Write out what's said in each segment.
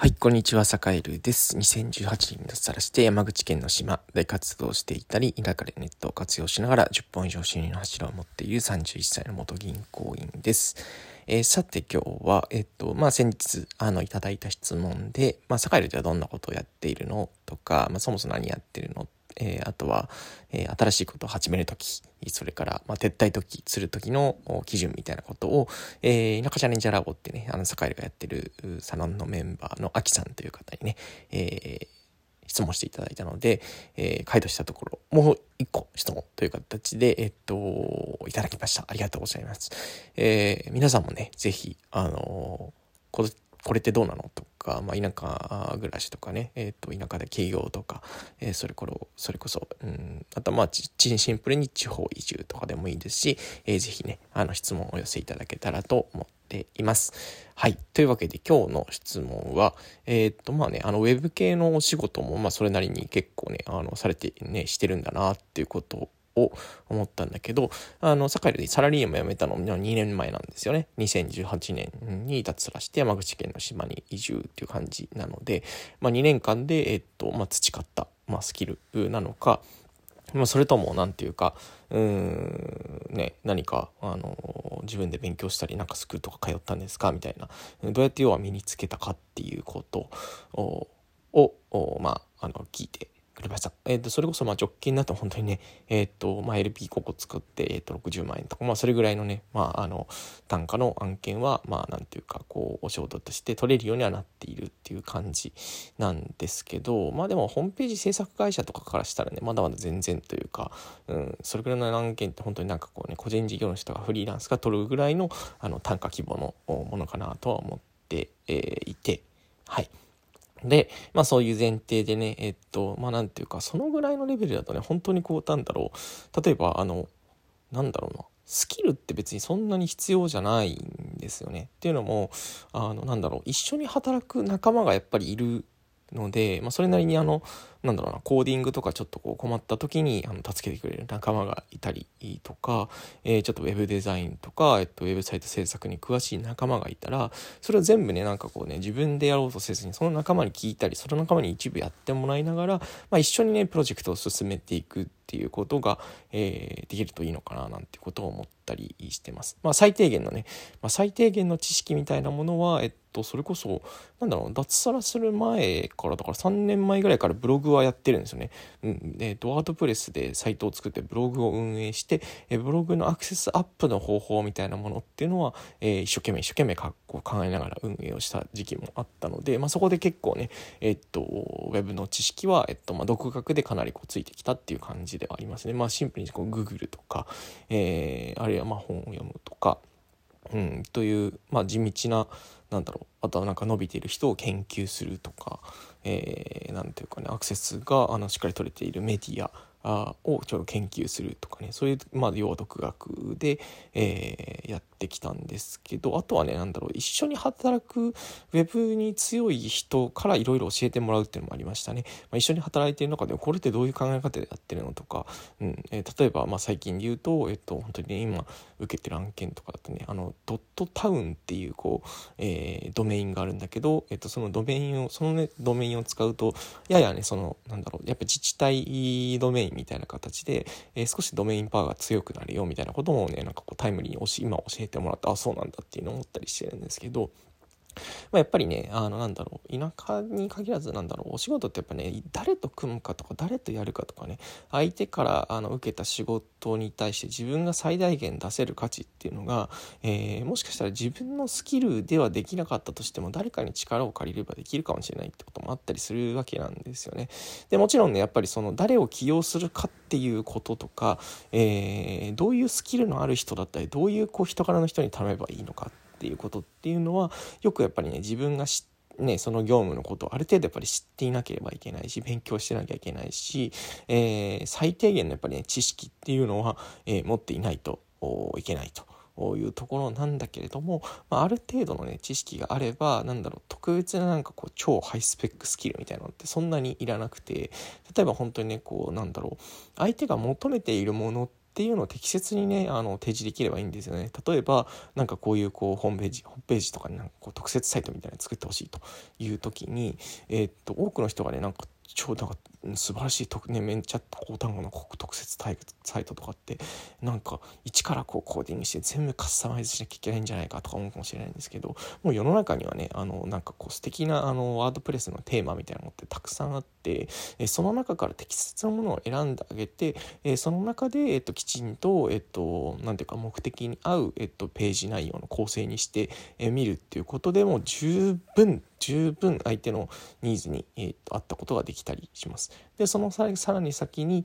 はい、こんにちは、坂井ルです。2018年に脱サラして山口県の島で活動していたり、田舎でネットを活用しながら10本以上収入の柱を持っている31歳の元銀行員です。えー、さて今日は、えっと、まあ、先日、あの、いただいた質問で、まあ、坂井ルではどんなことをやっているのとか、まあ、そもそも何やってるのえー、あとは、えー、新しいことを始めるとき、それから、まあ、撤退時、するときの基準みたいなことを、えー、田舎チャレンジャーラボってね、あの、坂井がやってるサロンのメンバーのアキさんという方にね、えー、質問していただいたので、えー、回答したところ、もう一個質問という形で、えっと、いただきました。ありがとうございます。えー、皆さんもね、ぜひ、あのー、これってどうなの？とか、まあ、田舎暮らしとかね、えー、と田舎で起業とか、えー、それころそれこそ、うん、あとまあシンプルに地方移住とかでもいいですし、えー、ぜひねあの質問をお寄せいただけたらと思っています。はい。というわけで今日の質問は、えー、っとまあね、あのウェブ系のお仕事もまあそれなりに結構ね、あのされてね、してるんだなっていうことを思ったんだけど、あの、坂井でサラリーマン辞めたのも2年前なんですよね。2018年に脱サラして山口県の島に移住っていう感じなので、まあ、2年間で、えっと、まあ、培った、まあ、スキルなのか、まあ、それとも何て言うかうーんね何かあの自分で勉強したりなんかスクールとか通ったんですかみたいなどうやって要は身につけたかっていうことををまああの聞いてくれました。えっ、ー、と、それこそまあ直近だと本当にね、えっ、ー、と、まあ LP ここ作って、えっ、ー、と、60万円とか、まあそれぐらいのね、まああの、単価の案件は、まあなんていうか、こう、お仕事として取れるようにはなっているっていう感じなんですけど、まあでもホームページ制作会社とかからしたらね、まだまだ全然というか、うん、それぐらいの案件って本当になんかこうね、個人事業主とかフリーランスが取るぐらいの、あの、単価規模のものかなとは思って、えいて、はい。で、まあそういう前提でね、えっと、まあなんていうか、そのぐらいのレベルだとね、本当にこう、なんだろう、例えば、あの、なんだろうな、スキルって別にそんなに必要じゃないんですよね。っていうのも、あの、なんだろう、一緒に働く仲間がやっぱりいるので、まあ、それなりにあのなんだろうなコーディングとかちょっとこう困った時にあの助けてくれる仲間がいたりとか、えー、ちょっとウェブデザインとか、えっと、ウェブサイト制作に詳しい仲間がいたらそれを全部ねなんかこうね自分でやろうとせずにその仲間に聞いたりその仲間に一部やってもらいながら、まあ、一緒にねプロジェクトを進めていくっていうことが、えー、できるといいのかななんてことを思ったりしてます。まあ、最低限のね、まあ、最低限の知識みたいなものは、えっと、それこそなんだろう脱サラする前からだから3年前ぐらいからブログはやってるんですよね。うん、えっとワードプレスでサイトを作ってブログを運営してえブログのアクセスアップの方法みたいなものっていうのは、え、一生懸命一生懸命かこ考えながら運営をした時期もあったので、まあ、そこで結構ねえっとウェブの知識は、えっとまあ、独学でかなりこうついてきたっていう感じではありますね。まあ、シンプルにこう Google とか、えー、あるいはま本を読むとか、うん、という、まあ、地道ななんだろう。あとはなんか伸びている人を研究するとか、えー、ていうかねアクセスがあのしっかり取れているメディアあをちょっと研究するとかね。そういう、まあ、要は独学で、えー、やってきたんですけどあとはね何だろう一緒に働くウェブに強い人からいろいろ教えてもらうっていうのもありましたね、まあ、一緒に働いてる中でこれってどういう考え方でやってるのとか、うん。えー、例えば、まあ、最近で言うと、えっと、本当にね今受けてる案件とかだとねあのドットタウンっていうこう、えー、ドメインがあるんだけど、えっと、そのドメインをそのねドメインを使うとややねそのなんだろうやっぱ自治体ドメインみたいな形で、えー、少しドメインパワーが強くなるよみたいなこともねなんかこうタイムリーに今教えてもらってあそうなんだっていうのを思ったりしてるんですけどまあ、やっぱりねあのなんだろう田舎に限らずなんだろうお仕事ってやっぱね誰と組むかとか誰とやるかとかね相手からあの受けた仕事に対して自分が最大限出せる価値っていうのが、えー、もしかしたら自分のスキルではできなかったとしても誰かに力を借りればできるかもしれないってこともあったりするわけなんですよね。でもちろんねやっぱりその誰を起用するかっていうこととか、えー、どういうスキルのある人だったりどういうこう人からの人に頼めばいいのかってていうことっていうのはよくやっぱりね自分が知ね、その業務のことをある程度やっぱり知っていなければいけないし勉強してなきゃいけないし、えー、最低限のやっぱりね知識っていうのは、えー、持っていないといけないと。いうところなんだけれども、まあ、ある程度のね知識があればなんだろう特別ななんかこう超ハイスペックスキルみたいなのってそんなにいらなくて例えば本当にねこうなんだろう相手が求めているものってっていうのを適切にねあの提示できればいいんですよね。例えばなんかこういうこうホームページホームページとかになんかこう特設サイトみたいなの作ってほしいという時に、えー、っと多くの人がねなんか超なんか素晴らしい特ねめっちゃ高単語の特設サイトとかってなんか一からこうコーディングして全部カスタマイズしなきゃいけないんじゃないかとか思うかもしれないんですけどもう世の中にはねあのなんかこう素敵なあのワードプレスのテーマみたいなのってたくさんあってえその中から適切なものを選んであげてえその中で、えっと、きちんと、えっと、なんていうか目的に合う、えっと、ページ内容の構成にしてえ見るっていうことでも十分十分相手のニーズに、えー、合ったことができたりします。でそのさらに先に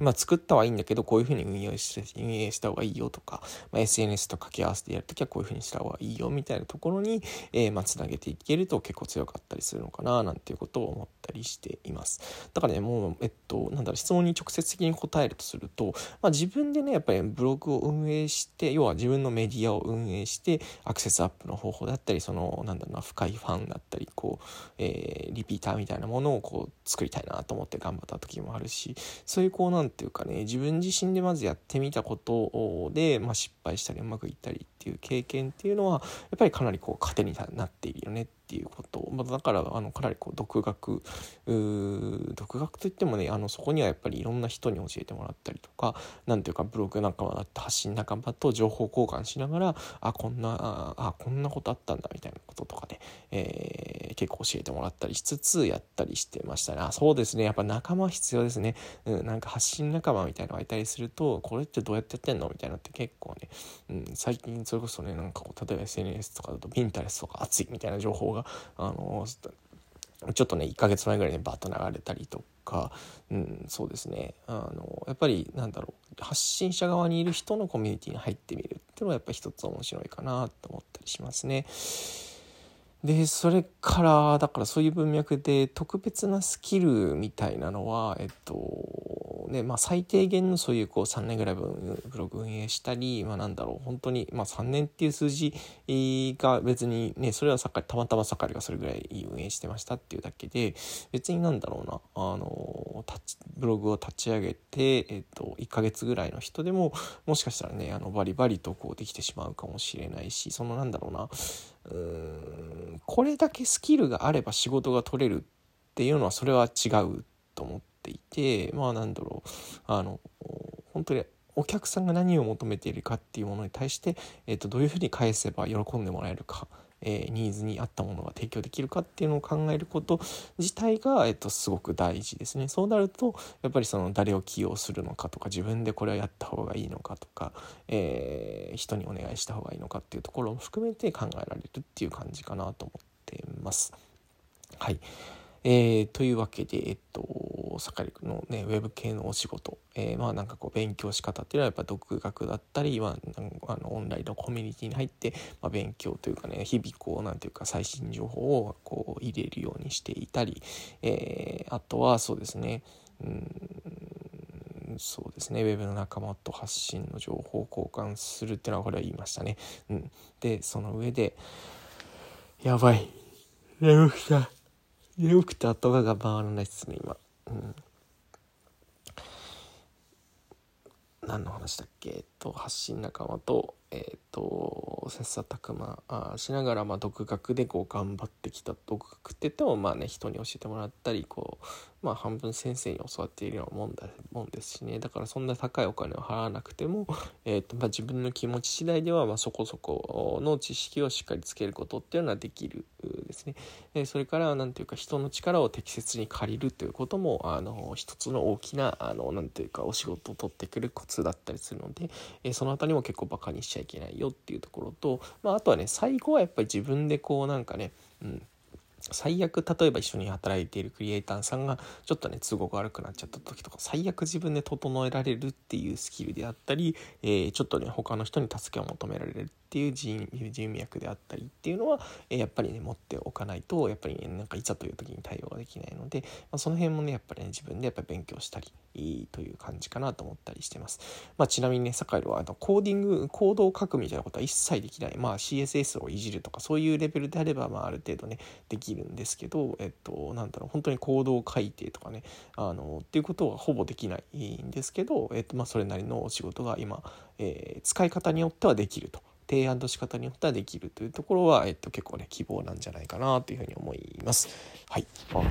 まあ、作ったはいいんだけどこういうふうに運用して運営した方がいいよとか、まあ、SNS と掛け合わせてやるときはこういうふうにした方がいいよみたいなところに、えー、まあつなげていけると結構強かったりするのかななんていうことを思ったりしています。だからねもうえっとなんだろう質問に直接的に答えるとすると、まあ、自分でねやっぱりブログを運営して要は自分のメディアを運営してアクセスアップの方法だったりそのなんだろうな深いファンだったりこう、えー、リピーターみたいなものをこう作りたいなと思って頑張った時もあるしそういうこうなんっていうかね自分自身でまずやってみたことで、まあ、失敗したりうまくいったりっていう経験っていうのはやっぱりかなりこう糧になっているよねってていうこと、まあ、だからあのかなりこう独学独学といってもねあのそこにはやっぱりいろんな人に教えてもらったりとか何ていうかブログ仲間だって発信仲間と情報交換しながらあこんなあこんなことあったんだみたいなこととかで、えー、結構教えてもらったりしつつやったりしてましたね。あそうですね。やっぱ仲間必要ですね、うん、なんか発信仲間みたいなのがいたりするとこれってどうやってやってんのみたいなって結構ね、うん、最近それこそねなんかこう例えば SNS とかだとピンタレスとか熱いみたいな情報がが、あのちょっとね1ヶ月前ぐらいにバッと流れたりとか、うん、そうですねあのやっぱりなんだろう発信者側にいる人のコミュニティに入ってみるっていうのはやっぱり一つ面白いかなと思ったりしますね。でそれからだからそういう文脈で特別なスキルみたいなのはえっとねまあ最低限のそういうこう3年ぐらいブログ運営したりまあなんだろう本当にまあ3年っていう数字が別にねそれはさかたまたま盛りがそれぐらい運営してましたっていうだけで別になんだろうなあのブログを立ち上げてえっと1ヶ月ぐらいの人でももしかしたらねあのバリバリとこうできてしまうかもしれないしそのなんだろうなうーんこれだけスキルがあれば仕事が取れるっていうのはそれは違うと思ってていてまあなんだろうあの本当にお客さんが何を求めているかっていうものに対して、えー、とどういうふうに返せば喜んでもらえるかえー、ニーズに合ったものが提供できるかっていうのを考えること自体が、えー、とすごく大事ですね。そうなるとやっぱりその誰を起用するのかとか自分でこれはやった方がいいのかとか、えー、人にお願いした方がいいのかっていうところも含めて考えられるっていう感じかなと思っています。はい、えー、というわけで、えっと、坂井のね、ウェブ系のお仕事、えー、まあなんかこう勉強し方っていうのはやっぱ独学だったり、まあ、あのオンラインのコミュニティに入って、まあ、勉強というかね、日々こう、なんていうか最新情報をこう入れるようにしていたり、えー、あとはそうですね、うんそうですね、ウェブの仲間と発信の情報を交換するっていうのはこれは言いましたね。うん、で、その上で、やばい。眠くた。眠くて頭が回らないっすね、今。うん。何の話だっけ？えっと、発信仲間と、えっ、と切磋琢磨。しながら、まあ、独学でこう頑張ってきた。独学って言ってもまあね人に教えてもらったりこうまあ半分先生に教わっているようなもんだもんですしね。だからそんな高いお金を払わなくても、えーとまあ、自分の気持ち次第では、まあ、そこそこの知識をしっかりつけることっていうのはできる。ですね。でそれから何ていうか人の力を適切に借りるということもあの一つの大きなあのなんていうかお仕事を取ってくるコツだったりするので、え、その辺りも結構バカにしちゃいけないよっていうところと、まあ、あとはね最後はやっぱり自分でこうなんかね、うん、最悪例えば一緒に働いているクリエイターさんがちょっとね都合が悪くなっちゃった時とか最悪自分で整えられるっていうスキルであったり、えー、ちょっとね他の人に助けを求められるっっていう人脈であったりっていうのは、えやっぱりね持っておかないとやっぱり、ね、なんかいざという時に対応ができないので、まあ、その辺もねやっぱりね自分でやっぱり勉強したりいいという感じかなと思ったりしてます。まあ、ちなみにね、サカイルはあのコーディング、コードを書くみたいなことは一切できない。まあ、CSS をいじるとかそういうレベルであれば、まあ、ある程度ね、できるんですけど、えっと、なんだろう、本当にコードを書いてとかね、あの、っていうことはほぼできないんですけど、えっと、まあ、それなりのお仕事が今、えー、使い方によってはできると。提案の仕方によってはできるというところは、えっと、結構ね希望なんじゃないかなというふうに思います。はい、まあ、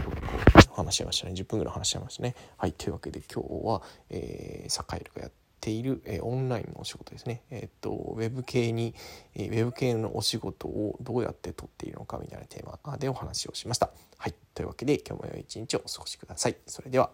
結構話し合いましたね10分ぐらい話し合いましたね。はいというわけで今日は、えー、サカエルがやっている、えー、オンラインのお仕事ですね。えー、っとウェブ系に、えー、ウェブ系のお仕事をどうやって取っているのかみたいなテーマでお話をしました。はいというわけで今日も良い一日をお過ごしください。それでは